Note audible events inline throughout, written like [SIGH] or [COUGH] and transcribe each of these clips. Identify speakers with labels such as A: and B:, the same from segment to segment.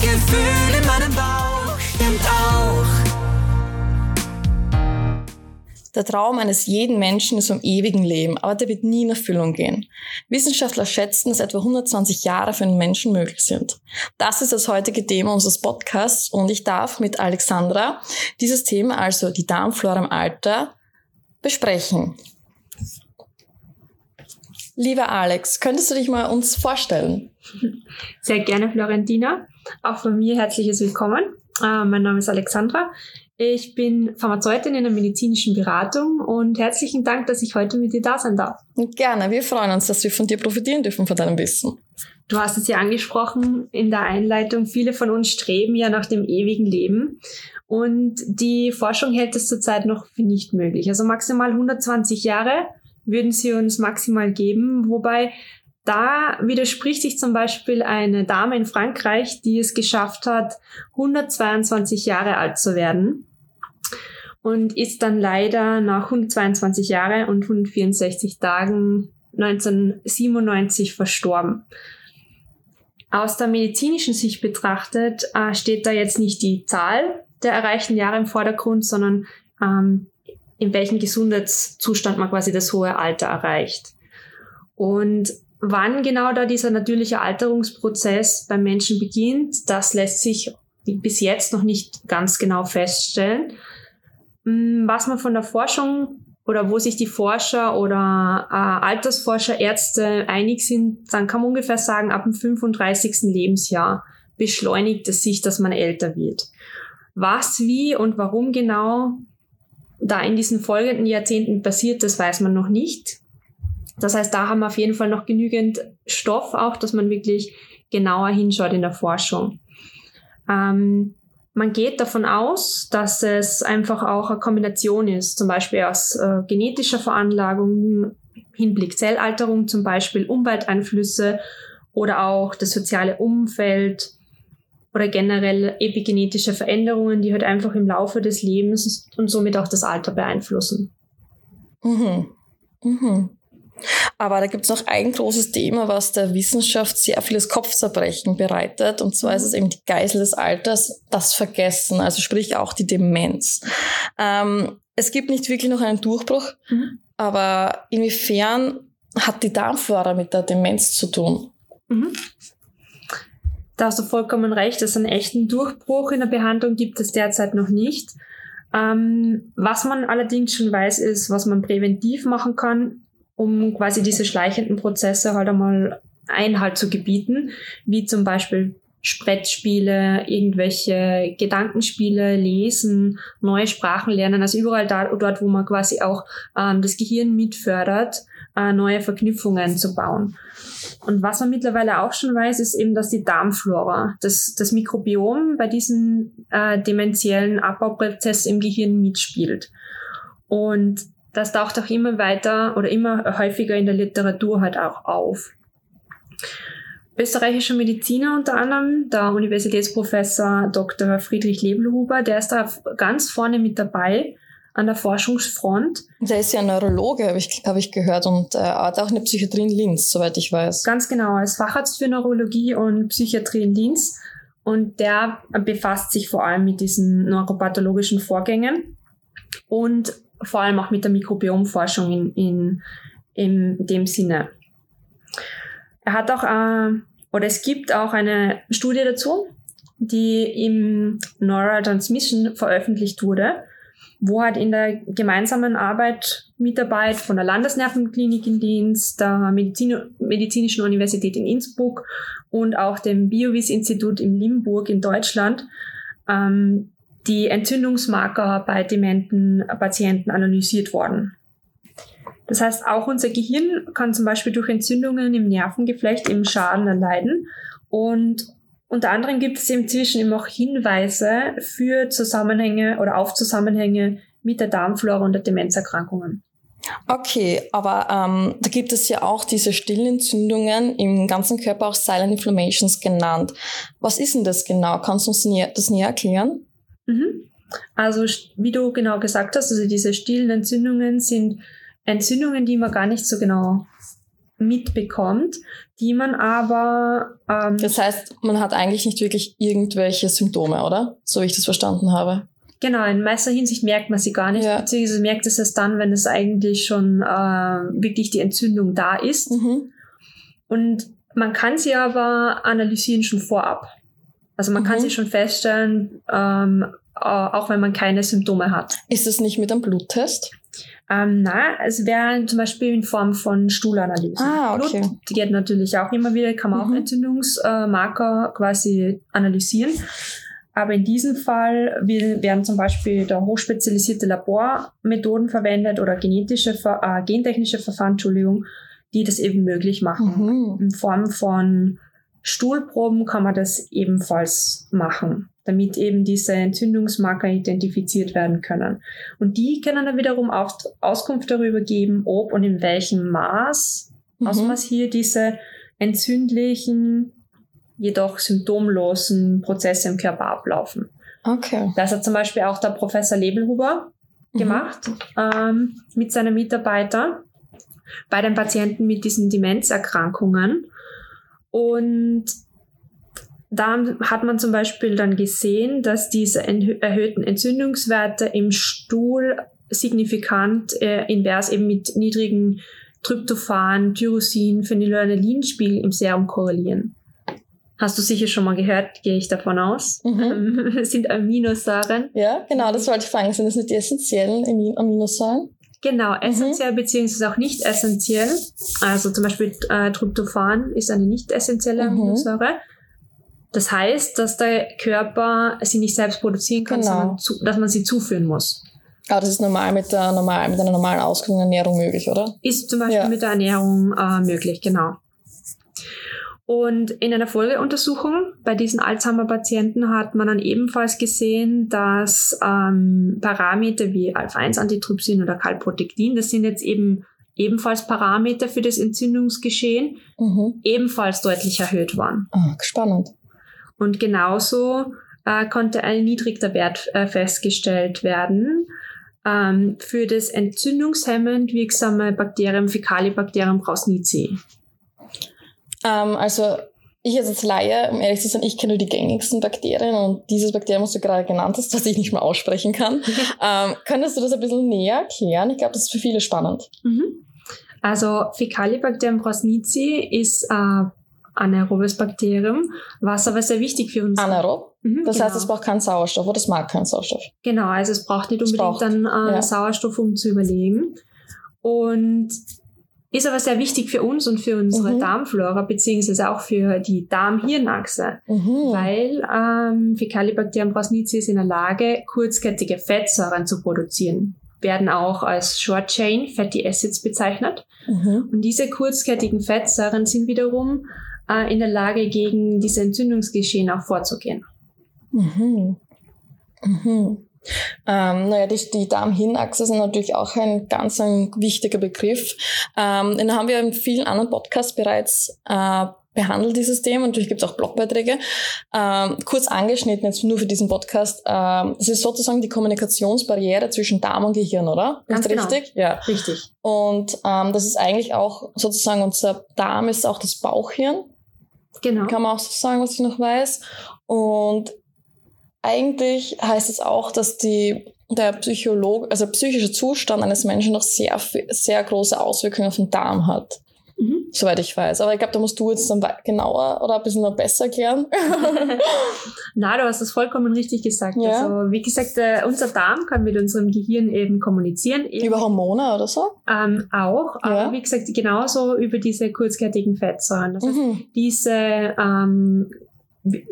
A: Gefühl in meinem Bauch stimmt auch.
B: Der Traum eines jeden Menschen ist vom ewigen Leben, aber der wird nie in Erfüllung gehen. Wissenschaftler schätzen, dass etwa 120 Jahre für einen Menschen möglich sind. Das ist das heutige Thema unseres Podcasts und ich darf mit Alexandra dieses Thema, also die Darmflora im Alter, besprechen. Lieber Alex, könntest du dich mal uns vorstellen?
C: Sehr gerne, Florentina. Auch von mir herzliches Willkommen. Äh, mein Name ist Alexandra. Ich bin Pharmazeutin in der medizinischen Beratung und herzlichen Dank, dass ich heute mit dir da sein darf.
B: Gerne, wir freuen uns, dass wir von dir profitieren dürfen, von deinem Wissen.
C: Du hast es ja angesprochen in der Einleitung. Viele von uns streben ja nach dem ewigen Leben. Und die Forschung hält es zurzeit noch für nicht möglich. Also maximal 120 Jahre würden sie uns maximal geben, wobei da widerspricht sich zum Beispiel eine Dame in Frankreich, die es geschafft hat, 122 Jahre alt zu werden und ist dann leider nach 122 Jahre und 164 Tagen 1997 verstorben. Aus der medizinischen Sicht betrachtet äh, steht da jetzt nicht die Zahl der erreichten Jahre im Vordergrund, sondern ähm, in welchem Gesundheitszustand man quasi das hohe Alter erreicht. Und wann genau da dieser natürliche Alterungsprozess beim Menschen beginnt, das lässt sich bis jetzt noch nicht ganz genau feststellen. Mm, was man von der Forschung oder wo sich die Forscher oder äh, Altersforscher, Ärzte einig sind, dann kann man ungefähr sagen, ab dem 35. Lebensjahr beschleunigt es sich, dass man älter wird. Was, wie und warum genau da in diesen folgenden Jahrzehnten passiert, das weiß man noch nicht. Das heißt, da haben wir auf jeden Fall noch genügend Stoff auch, dass man wirklich genauer hinschaut in der Forschung. Ähm, man geht davon aus, dass es einfach auch eine Kombination ist, zum Beispiel aus äh, genetischer Veranlagung, Hinblick Zellalterung, zum Beispiel Umwelteinflüsse oder auch das soziale Umfeld, oder generell epigenetische Veränderungen, die halt einfach im Laufe des Lebens und somit auch das Alter beeinflussen.
B: Mhm. Mhm. Aber da gibt es noch ein großes Thema, was der Wissenschaft sehr vieles Kopfzerbrechen bereitet. Und zwar ist es eben die Geisel des Alters, das Vergessen, also sprich auch die Demenz. Ähm, es gibt nicht wirklich noch einen Durchbruch, mhm. aber inwiefern hat die Darmflora mit der Demenz zu tun?
C: Mhm. Da hast du vollkommen recht, dass einen echten Durchbruch in der Behandlung gibt es derzeit noch nicht. Ähm, was man allerdings schon weiß, ist, was man präventiv machen kann, um quasi diese schleichenden Prozesse halt einmal Einhalt zu gebieten, wie zum Beispiel Sprettspiele, irgendwelche Gedankenspiele, Lesen, neue Sprachen lernen, also überall da, dort, wo man quasi auch ähm, das Gehirn mitfördert, äh, neue Verknüpfungen zu bauen. Und was man mittlerweile auch schon weiß, ist eben, dass die Darmflora, das, das Mikrobiom bei diesen äh, dementiellen Abbauprozessen im Gehirn mitspielt. Und das taucht auch immer weiter oder immer häufiger in der Literatur halt auch auf. Österreichischer Mediziner unter anderem, der Universitätsprofessor Dr. Friedrich Lebelhuber, der ist da ganz vorne mit dabei an der Forschungsfront.
B: Der ist ja Neurologe, habe ich, hab ich gehört, und äh, hat auch eine Psychiatrie in Linz, soweit ich weiß.
C: Ganz genau, als Facharzt für Neurologie und Psychiatrie in Linz. Und der befasst sich vor allem mit diesen neuropathologischen Vorgängen und vor allem auch mit der Mikrobiomforschung in, in, in dem Sinne. Er hat auch, äh, oder es gibt auch eine Studie dazu, die im Neurotransmission veröffentlicht wurde wo halt in der gemeinsamen Arbeit, Mitarbeit von der Landesnervenklinik in Linz, der Medizin, Medizinischen Universität in Innsbruck und auch dem Biovis-Institut in Limburg in Deutschland ähm, die Entzündungsmarker bei dementen Patienten analysiert worden. Das heißt, auch unser Gehirn kann zum Beispiel durch Entzündungen im Nervengeflecht im Schaden erleiden und unter anderem gibt es inzwischen immer auch Hinweise für Zusammenhänge oder auf Zusammenhänge mit der Darmflora und der Demenzerkrankungen.
B: Okay, aber ähm, da gibt es ja auch diese Stillentzündungen im ganzen Körper, auch Silent Inflammations genannt. Was ist denn das genau? Kannst du uns das näher erklären?
C: Mhm. Also wie du genau gesagt hast, also diese stillen Entzündungen sind Entzündungen, die man gar nicht so genau mitbekommt, die man aber ähm,
B: Das heißt, man hat eigentlich nicht wirklich irgendwelche Symptome, oder? So wie ich das verstanden habe.
C: Genau, in meiner Hinsicht merkt man sie gar nicht,
B: Ja.
C: beziehungsweise merkt es erst dann, wenn es eigentlich schon äh, wirklich die Entzündung da ist.
B: Mhm.
C: Und man kann sie aber analysieren schon vorab. Also man kann
B: Mhm.
C: sie schon feststellen, ähm, äh, auch wenn man keine Symptome hat.
B: Ist es nicht mit einem Bluttest?
C: Ähm, na, es wäre zum Beispiel in Form von Stuhlanalysen.
B: Ah, okay.
C: Blut geht natürlich auch immer wieder, kann man auch
B: Mhm.
C: Entzündungsmarker quasi analysieren. Aber in diesem Fall werden zum Beispiel da hochspezialisierte Labormethoden verwendet oder genetische, äh, gentechnische Verfahren, Entschuldigung, die das eben möglich machen.
B: Mhm.
C: In Form von Stuhlproben kann man das ebenfalls machen, damit eben diese Entzündungsmarker identifiziert werden können. Und die können dann wiederum auch Auskunft darüber geben, ob und in welchem Maß,
B: Mhm.
C: Ausmaß hier diese entzündlichen, jedoch symptomlosen Prozesse im Körper ablaufen.
B: Okay.
C: Das hat zum Beispiel auch der Professor Lebelhuber
B: Mhm.
C: gemacht ähm, mit seinen Mitarbeitern bei den Patienten mit diesen Demenzerkrankungen. Und da hat man zum Beispiel dann gesehen, dass diese erhöhten Entzündungswerte im Stuhl signifikant äh, invers eben mit niedrigen Tryptophan, Tyrosin, Phenylalanine-Spiegel im Serum korrelieren. Hast du sicher schon mal gehört, gehe ich davon aus.
B: Mhm. [LAUGHS]
C: Es sind Aminosäuren.
B: Ja, genau, das wollte ich fragen. Sind das nicht die essentiellen Amin- Aminosäuren?
C: Genau,
B: Mhm.
C: essentiell beziehungsweise auch nicht essentiell. Also zum Beispiel äh, Tryptophan ist eine nicht essentielle
B: Mhm.
C: Aminosäure. Das heißt, dass der Körper sie nicht selbst produzieren kann,
B: Genau.
C: sondern zu, dass man sie zuführen muss.
B: Aber das ist normal mit, der normal, mit einer normalen ausgewogenen Ernährung möglich, oder?
C: Ist zum Beispiel
B: Ja.
C: mit der Ernährung äh, möglich, genau. Und in einer Folgeuntersuchung bei diesen Alzheimer-Patienten hat man dann ebenfalls gesehen, dass ähm, Parameter wie Alpha-1-Antitrypsin oder Calprotectin, das sind jetzt eben ebenfalls Parameter für das Entzündungsgeschehen,
B: Mhm.
C: ebenfalls deutlich erhöht waren.
B: Ah, spannend.
C: Und genauso äh, konnte ein niedriger Wert äh, festgestellt werden ähm, für das entzündungshemmend wirksame Bakterium Fecalibacterium prausnitzii.
B: Ähm, also ich als Laie, um ehrlich zu sein, ich kenne nur die gängigsten Bakterien und dieses Bakterium, was du gerade genannt hast, was ich nicht mehr aussprechen kann. [LAUGHS] ähm, könntest du das ein bisschen näher erklären? Ich glaube, das ist für viele spannend.
C: Mhm. Also Fecalibacterium prausnitzii ist äh, anaerobes Bakterium, was aber sehr wichtig für uns
B: Anaerob.
C: Mhm,
B: Das
C: genau.
B: heißt, es braucht keinen Sauerstoff oder es mag keinen Sauerstoff.
C: Genau, also es braucht nicht unbedingt
B: braucht,
C: dann äh,
B: ja.
C: Sauerstoff, um zu überleben. Und ist aber sehr wichtig für uns und für unsere
B: Mhm.
C: Darmflora, beziehungsweise auch für die Darm-Hirnachse.
B: Mhm.
C: Weil ähm, Fecalibacterium ist in der Lage, kurzkettige Fettsäuren zu produzieren. Werden auch als Short-Chain Fatty Acids bezeichnet.
B: Mhm.
C: Und diese kurzkettigen Fettsäuren sind wiederum äh, in der Lage, gegen diese Entzündungsgeschehen auch vorzugehen.
B: Mhm. Mhm. Ähm, naja, die, die Darm-Hirn-Achse ist natürlich auch ein ganz ein wichtiger Begriff. Ähm, den haben wir in vielen anderen Podcasts bereits äh, behandelt, dieses Thema. Natürlich gibt es auch Blogbeiträge. Ähm, kurz angeschnitten jetzt nur für diesen Podcast. Ähm, das ist sozusagen die Kommunikationsbarriere zwischen Darm und Gehirn, oder?
C: Ganz
B: ist
C: genau.
B: richtig? Ja.
C: Richtig.
B: Und ähm, das ist eigentlich auch sozusagen unser Darm ist auch das Bauchhirn
C: Genau.
B: kann man auch so sagen, was ich noch weiß. Und eigentlich heißt es auch, dass die, der Psycholog, also der psychische Zustand eines Menschen noch sehr, sehr große Auswirkungen auf den Darm hat,
C: Mhm.
B: soweit ich weiß. Aber ich glaube, da musst du jetzt dann genauer oder ein bisschen noch besser erklären. [LAUGHS]
C: Na, du hast das vollkommen richtig gesagt.
B: Ja.
C: Also, wie gesagt, äh, unser Darm kann mit unserem Gehirn eben kommunizieren. Eben,
B: Über Hormone oder so?
C: ähm, auch,
B: Ja.
C: aber wie gesagt, genauso über diese kurzkettigen Fettsäuren. Das heißt,
B: Mhm.
C: diese ähm,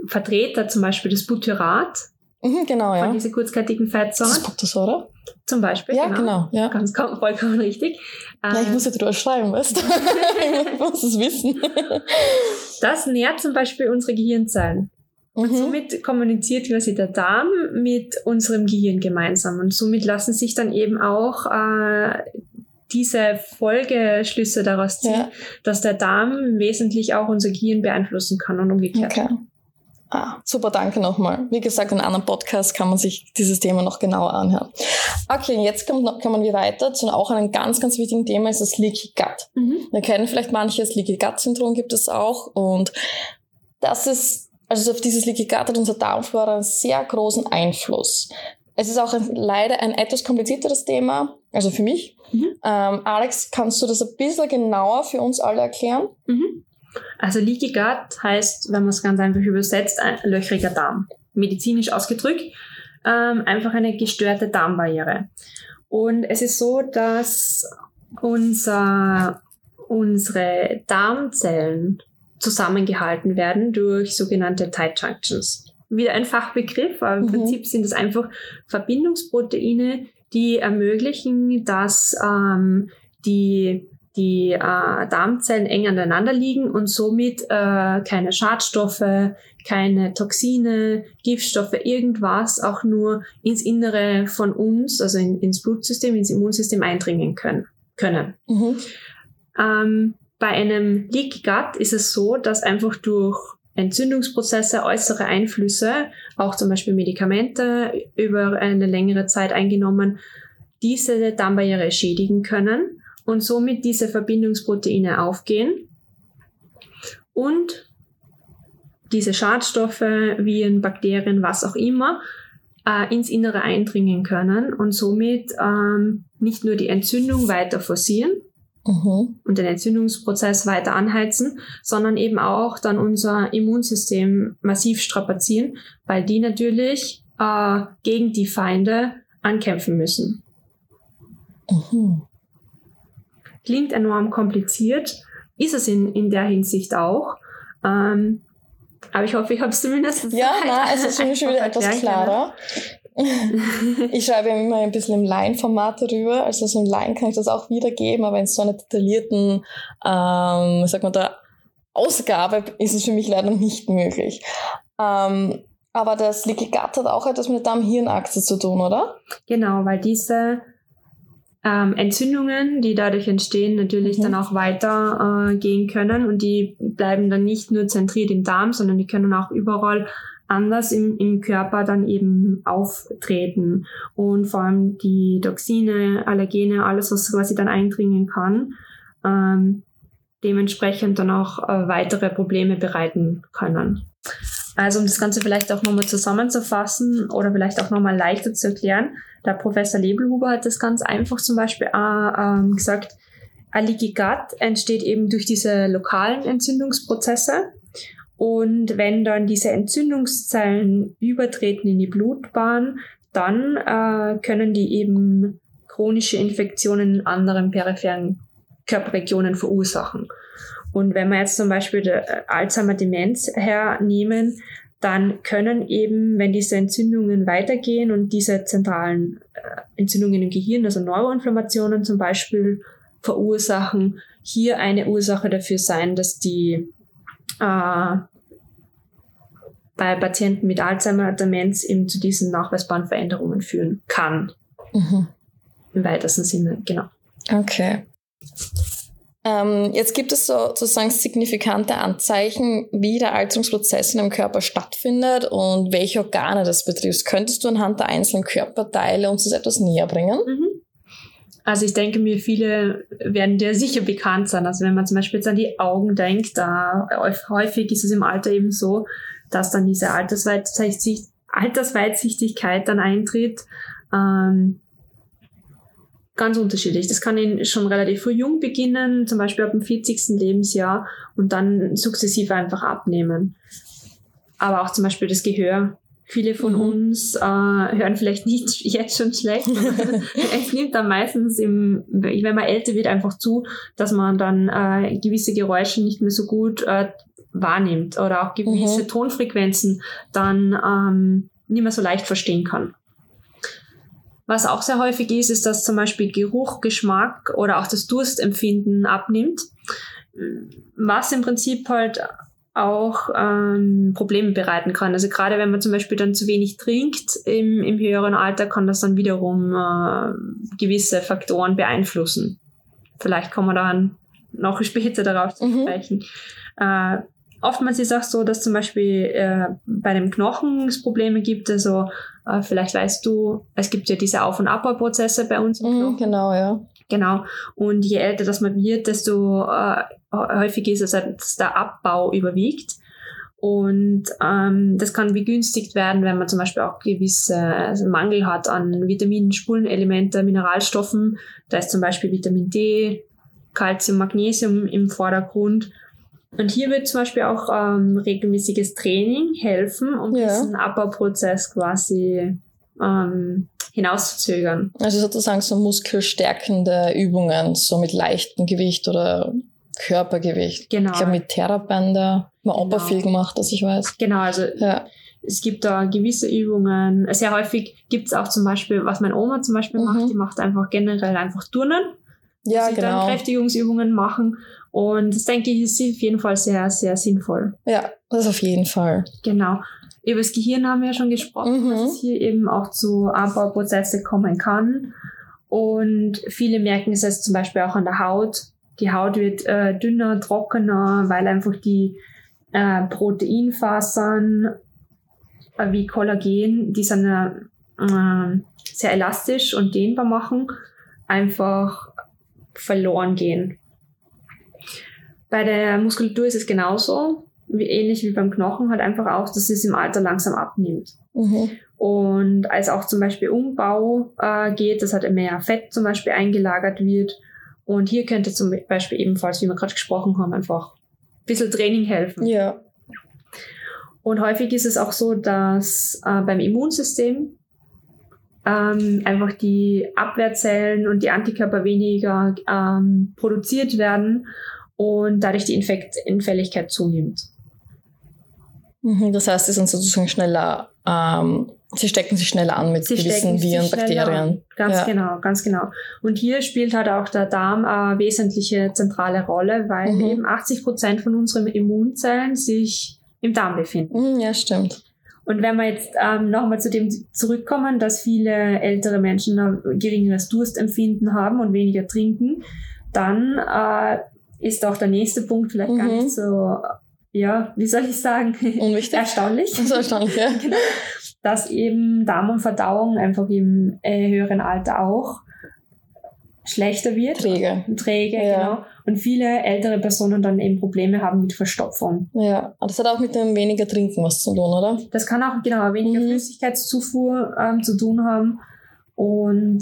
C: Vertreter, zum Beispiel das Butyrat
B: Mhm, genau,
C: von
B: ja.
C: diese kurzkettigen
B: Das
C: Fettsäuren,
B: das, oder?
C: zum Beispiel.
B: Ja, genau. Ja.
C: Ganz kom- vollkommen richtig.
B: Ja, ich
C: Ähm,
B: muss ja drüber schreiben, weißt du? [LAUGHS] ich muss es wissen.
C: das nährt zum Beispiel unsere Gehirnzellen. Und
B: Mhm.
C: somit kommuniziert quasi der Darm mit unserem Gehirn gemeinsam. Und somit lassen sich dann eben auch äh, diese Folgeschlüsse daraus ziehen,
B: Ja.
C: dass der Darm wesentlich auch unser Gehirn beeinflussen kann und umgekehrt.
B: Okay. Ah, super, danke nochmal. Wie gesagt, in einem anderen Podcast kann man sich dieses Thema noch genauer anhören. Okay, jetzt kommt, kommen wir weiter zu auch einem ganz, ganz wichtigen Thema, ist das Leaky Gut. Mhm. Wir kennen vielleicht manches, Leaky Gut Syndrom gibt es auch und das ist, also auf dieses Leaky Gut hat unser Darmflora einen sehr großen Einfluss. Es ist auch ein, leider ein etwas komplizierteres Thema, also für mich. Mhm. Ähm, Alex, kannst du das ein bisschen genauer für uns alle erklären?
C: Mhm. Also Leaky Gut heißt, wenn man es ganz einfach übersetzt, ein löchriger Darm. Medizinisch ausgedrückt, ähm, einfach eine gestörte Darmbarriere. Und es ist so, dass unser, unsere Darmzellen zusammengehalten werden durch sogenannte Tight Junctions. Wieder ein Fachbegriff, aber im mhm. Prinzip sind es einfach Verbindungsproteine, die ermöglichen, dass ähm, die die äh, Darmzellen eng aneinander liegen und somit äh, keine Schadstoffe, keine Toxine, Giftstoffe, irgendwas auch nur ins Innere von uns, also in, ins Blutsystem, ins Immunsystem eindringen können. können. Mhm. Ähm, bei einem Leaky Gut ist es so, dass einfach durch Entzündungsprozesse, äußere Einflüsse, auch zum Beispiel Medikamente über eine längere Zeit eingenommen, diese Darmbarriere schädigen können und somit diese Verbindungsproteine aufgehen und diese Schadstoffe, Viren, Bakterien, was auch immer, äh, ins Innere eindringen können und somit ähm, nicht nur die Entzündung weiter forcieren mhm. und den Entzündungsprozess weiter anheizen, sondern eben auch dann unser Immunsystem massiv strapazieren, weil die natürlich äh, gegen die Feinde ankämpfen müssen. Mhm. Klingt enorm kompliziert, ist es in, in der Hinsicht auch. Ähm, aber ich hoffe, ich habe es zumindest.
B: Ja, na, es ist für mich schon wieder [LAUGHS] etwas klarer. [LAUGHS] ich schreibe immer ein bisschen im Line-Format darüber. Also so im Line kann ich das auch wiedergeben, aber in so einer detaillierten, ähm, sag mal da, Ausgabe ist es für mich leider nicht möglich. Ähm, aber das Gut hat auch etwas mit der Darm-Hirn-Achse zu tun, oder?
C: Genau, weil diese ähm, Entzündungen, die dadurch entstehen, natürlich mhm. dann auch weiter äh, gehen können und die bleiben dann nicht nur zentriert im Darm, sondern die können auch überall anders im, im Körper dann eben auftreten und vor allem die Toxine, Allergene, alles, was quasi dann eindringen kann, ähm, dementsprechend dann auch äh, weitere Probleme bereiten können. Also um das Ganze vielleicht auch nochmal zusammenzufassen oder vielleicht auch nochmal leichter zu erklären, der Professor Lebelhuber hat das ganz einfach zum Beispiel äh, ähm, gesagt, Gut entsteht eben durch diese lokalen Entzündungsprozesse. Und wenn dann diese Entzündungszellen übertreten in die Blutbahn, dann äh, können die eben chronische Infektionen in anderen peripheren Körperregionen verursachen. Und wenn wir jetzt zum Beispiel äh, Alzheimer-Demenz hernehmen, dann können eben, wenn diese Entzündungen weitergehen und diese zentralen äh, Entzündungen im Gehirn, also Neuroinflammationen zum Beispiel verursachen, hier eine Ursache dafür sein, dass die äh, bei Patienten mit Alzheimer-Demenz eben zu diesen nachweisbaren Veränderungen führen kann. Mhm. Im weitesten Sinne, genau.
B: Okay. Ähm, jetzt gibt es so, sozusagen signifikante Anzeichen, wie der Alterungsprozess in einem Körper stattfindet und welche Organe das betrifft. Könntest du anhand der einzelnen Körperteile uns das etwas näher bringen? Mhm.
C: Also ich denke mir, viele werden dir sicher bekannt sein. Also wenn man zum Beispiel jetzt an die Augen denkt, da häufig ist es im Alter eben so, dass dann diese Altersweitsichtigkeit dann eintritt. Ähm, ganz unterschiedlich. Das kann in, schon relativ früh jung beginnen, zum Beispiel ab dem 40. Lebensjahr und dann sukzessive einfach abnehmen. Aber auch zum Beispiel das Gehör. Viele von mhm. uns äh, hören vielleicht nicht [LAUGHS] jetzt schon schlecht. [LAUGHS] es nimmt dann meistens, im, wenn man älter wird, einfach zu, dass man dann äh, gewisse Geräusche nicht mehr so gut äh, wahrnimmt oder auch gewisse mhm. Tonfrequenzen dann ähm, nicht mehr so leicht verstehen kann. Was auch sehr häufig ist, ist, dass zum Beispiel Geruch, Geschmack oder auch das Durstempfinden abnimmt, was im Prinzip halt auch ähm, Probleme bereiten kann. Also gerade wenn man zum Beispiel dann zu wenig trinkt im, im höheren Alter, kann das dann wiederum äh, gewisse Faktoren beeinflussen. Vielleicht kommen wir dann noch später darauf zu mhm. sprechen. Mhm. Äh, oftmals ist auch so, dass zum Beispiel äh, bei dem Knochen es Probleme gibt. Also äh, vielleicht weißt du, es gibt ja diese Auf- und Abbauprozesse bei uns im
B: Mhm,
C: Knochen.
B: genau, ja.
C: Genau. Und je älter das man wird, desto äh, häufig ist es, dass der Abbau überwiegt. Und ähm, das kann begünstigt werden, wenn man zum Beispiel auch gewisse also Mangel hat an Vitaminen, Spurenelemente, Mineralstoffen. Da ist zum Beispiel Vitamin D, Calcium, Magnesium im Vordergrund. Und hier wird zum Beispiel auch ähm, regelmäßiges Training helfen, um
B: Ja.
C: diesen Abbauprozess quasi ähm, hinauszuzögern.
B: Also sozusagen so muskelstärkende Übungen, so mit leichtem Gewicht oder Körpergewicht.
C: Genau.
B: Ich glaube, mit Therabänder haben wir Opa
C: Genau.
B: viel gemacht, dass ich weiß.
C: Genau, also
B: Ja.
C: es gibt da gewisse Übungen. Sehr häufig gibt es auch zum Beispiel, was meine Oma zum Beispiel
B: Mhm.
C: macht, die macht einfach generell einfach Turnen.
B: Ja,
C: sie dann
B: genau.
C: Kräftigungsübungen machen. Und das denke ich ist auf jeden Fall sehr, sehr sinnvoll.
B: Ja, das auf jeden Fall.
C: Genau. Über das Gehirn haben wir ja schon gesprochen,
B: Mhm.
C: dass es hier eben auch zu Abbauprozesse kommen kann. Und viele merken es jetzt zum Beispiel auch an der Haut. Die Haut wird äh, dünner, trockener, weil einfach die äh, Proteinfasern äh, wie Kollagen, die sind äh, sehr elastisch und dehnbar machen, einfach verloren gehen. Bei der Muskulatur ist es genauso, wie, ähnlich wie beim Knochen, halt einfach auch, dass es im Alter langsam abnimmt.
B: Mhm.
C: Und als auch zum Beispiel Umbau äh, geht, dass halt mehr Fett zum Beispiel eingelagert wird. Und hier könnte zum Beispiel ebenfalls, wie wir gerade gesprochen haben, einfach ein bisschen Training helfen.
B: Ja.
C: Und häufig ist es auch so, dass äh, beim Immunsystem ähm, einfach die Abwehrzellen und die Antikörper weniger ähm, produziert werden und dadurch die Infektanfälligkeit zunimmt.
B: Mhm. Das heißt, sie sind sozusagen schneller, ähm, sie stecken sich schneller an mit
C: Sie
B: gewissen Viren, Bakterien.
C: an. Ganz
B: Ja.
C: genau, ganz genau. Und hier spielt halt auch der Darm eine wesentliche zentrale Rolle, weil
B: Mhm.
C: eben 80 Prozent von unseren Immunzellen sich im Darm befinden.
B: Mhm, ja, stimmt.
C: Und wenn wir jetzt ähm, nochmal zu dem zurückkommen, dass viele ältere Menschen ein geringeres Durstempfinden haben und weniger trinken, dann äh, ist auch der nächste Punkt vielleicht gar
B: Mhm.
C: nicht so, ja, wie soll ich sagen,
B: Unwichtig.
C: erstaunlich.
B: Das ist erstaunlich, ja. [LAUGHS]
C: genau, dass eben Darm und Verdauung einfach im äh, höheren Alter auch schlechter wird.
B: Träge.
C: Träge,
B: Ja.
C: genau. Und viele ältere Personen dann eben Probleme haben mit Verstopfung.
B: Ja, aber das hat auch mit dem weniger Trinken was zu tun, oder?
C: Das kann auch genau weniger
B: Mhm.
C: Flüssigkeitszufuhr ähm, zu tun haben und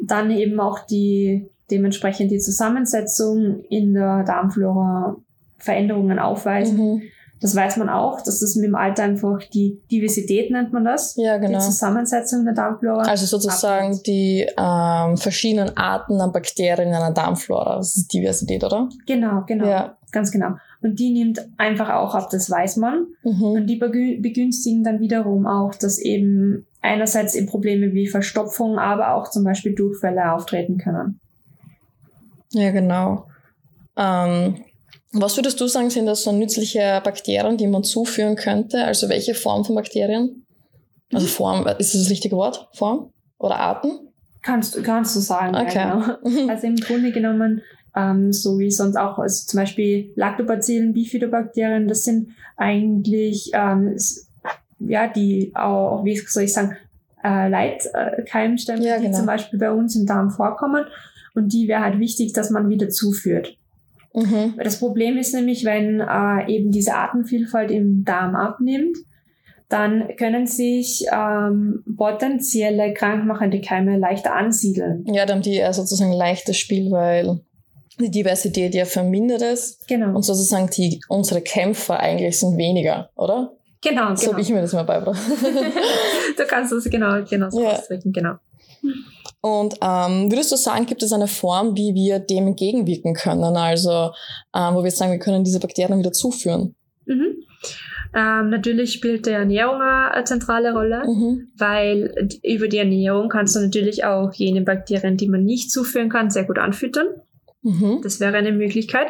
C: dann eben auch die dementsprechend die Zusammensetzung in der Darmflora Veränderungen aufweisen.
B: Mhm.
C: Das weiß man auch, dass das mit dem Alter einfach die Diversität nennt man das,
B: Ja,
C: die
B: genau.
C: Zusammensetzung der Darmflora.
B: Also sozusagen
C: abnimmt.
B: die ähm, verschiedenen Arten an Bakterien in einer Darmflora. Das ist Diversität, oder?
C: genau, genau,
B: Ja.
C: ganz genau. Und die nimmt einfach auch ab, das weiß man.
B: Mhm.
C: Und die begü- begünstigen dann wiederum auch, dass eben einerseits eben Probleme wie Verstopfung, aber auch zum Beispiel Durchfälle auftreten können.
B: Ja, genau. Ähm, was würdest du sagen, sind das so nützliche Bakterien, die man zuführen könnte? Also welche Form von Bakterien? Also Form, ist das das richtige Wort? Form? Oder Arten?
C: Kannst, du- kannst du sagen,
B: Okay.
C: ja, genau. [LAUGHS] Also im Grunde genommen, ähm, so wie sonst auch, also zum Beispiel Lactobacillen, Bifidobakterien, das sind eigentlich, ähm, ja, die auch, wie soll ich sagen, äh, Leitkeimstämme,
B: Ja,
C: die
B: genau.
C: zum Beispiel bei uns im Darm vorkommen. Und die wäre halt wichtig, dass man wieder zuführt.
B: Mhm.
C: Das Problem ist nämlich, wenn äh, eben diese Artenvielfalt im Darm abnimmt, dann können sich ähm, potenzielle krankmachende Keime leichter ansiedeln.
B: Ja, dann haben die sozusagen ein leichtes Spiel, weil die Diversität ja vermindert ist
C: Genau.
B: und sozusagen die, unsere Kämpfer eigentlich sind weniger, oder?
C: Genau,
B: So
C: genau.
B: habe ich mir das mal beigebracht. [LAUGHS]
C: du kannst das genau, genau so
B: Ja.
C: ausdrücken, genau.
B: Und ähm, würdest du sagen, gibt es eine Form, wie wir dem entgegenwirken können? Also, ähm, wo wir sagen, wir können diese Bakterien wieder zuführen?
C: Mhm. Ähm, natürlich spielt die Ernährung eine zentrale Rolle,
B: Mhm.
C: weil über die Ernährung kannst du natürlich auch jene Bakterien, die man nicht zuführen kann, sehr gut anfüttern.
B: Mhm.
C: Das wäre eine Möglichkeit.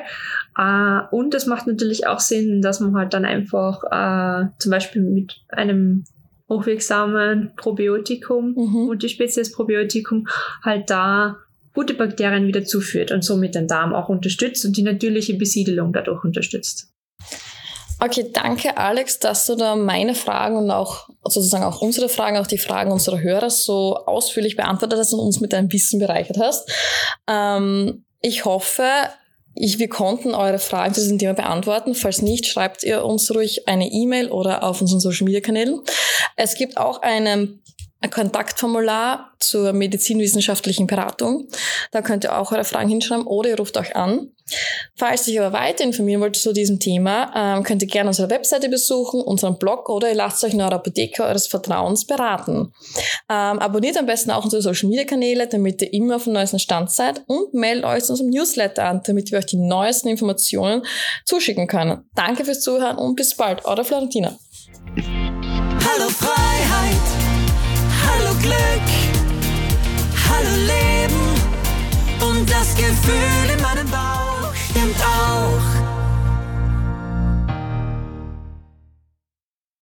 C: Äh, und es macht natürlich auch Sinn, dass man halt dann einfach äh, zum Beispiel mit einem hochwirksamen Probiotikum,
B: Mhm.
C: Multispezies Probiotikum, halt da gute Bakterien wieder zuführt und somit den Darm auch unterstützt und die natürliche Besiedelung dadurch unterstützt.
B: Okay, danke Alex, dass du da meine Fragen und auch sozusagen auch unsere Fragen, auch die Fragen unserer Hörer so ausführlich beantwortet hast und uns mit deinem Wissen bereichert hast. Ähm, ich hoffe, ich, wir konnten eure Fragen zu diesem Thema beantworten. Falls nicht, schreibt ihr uns ruhig eine E-Mail oder auf unseren Social Media Kanälen. Es gibt auch einen ein Kontaktformular zur medizinwissenschaftlichen Beratung. Da könnt ihr auch eure Fragen hinschreiben oder ihr ruft euch an. Falls ihr euch aber weiter informieren wollt zu diesem Thema, ähm, könnt ihr gerne unsere Webseite besuchen, unseren Blog oder ihr lasst euch in eurer Apotheke eures Vertrauens beraten. Ähm, abonniert am besten auch unsere Social Media Kanäle, damit ihr immer auf dem neuesten Stand seid und meldet euch zu unserem Newsletter an, damit wir euch die neuesten Informationen zuschicken können. Danke fürs Zuhören und bis bald. Eure Florentina.
A: Hallo Freiheit, Glück, hallo Leben und das Gefühl in meinem Bauch stimmt auch.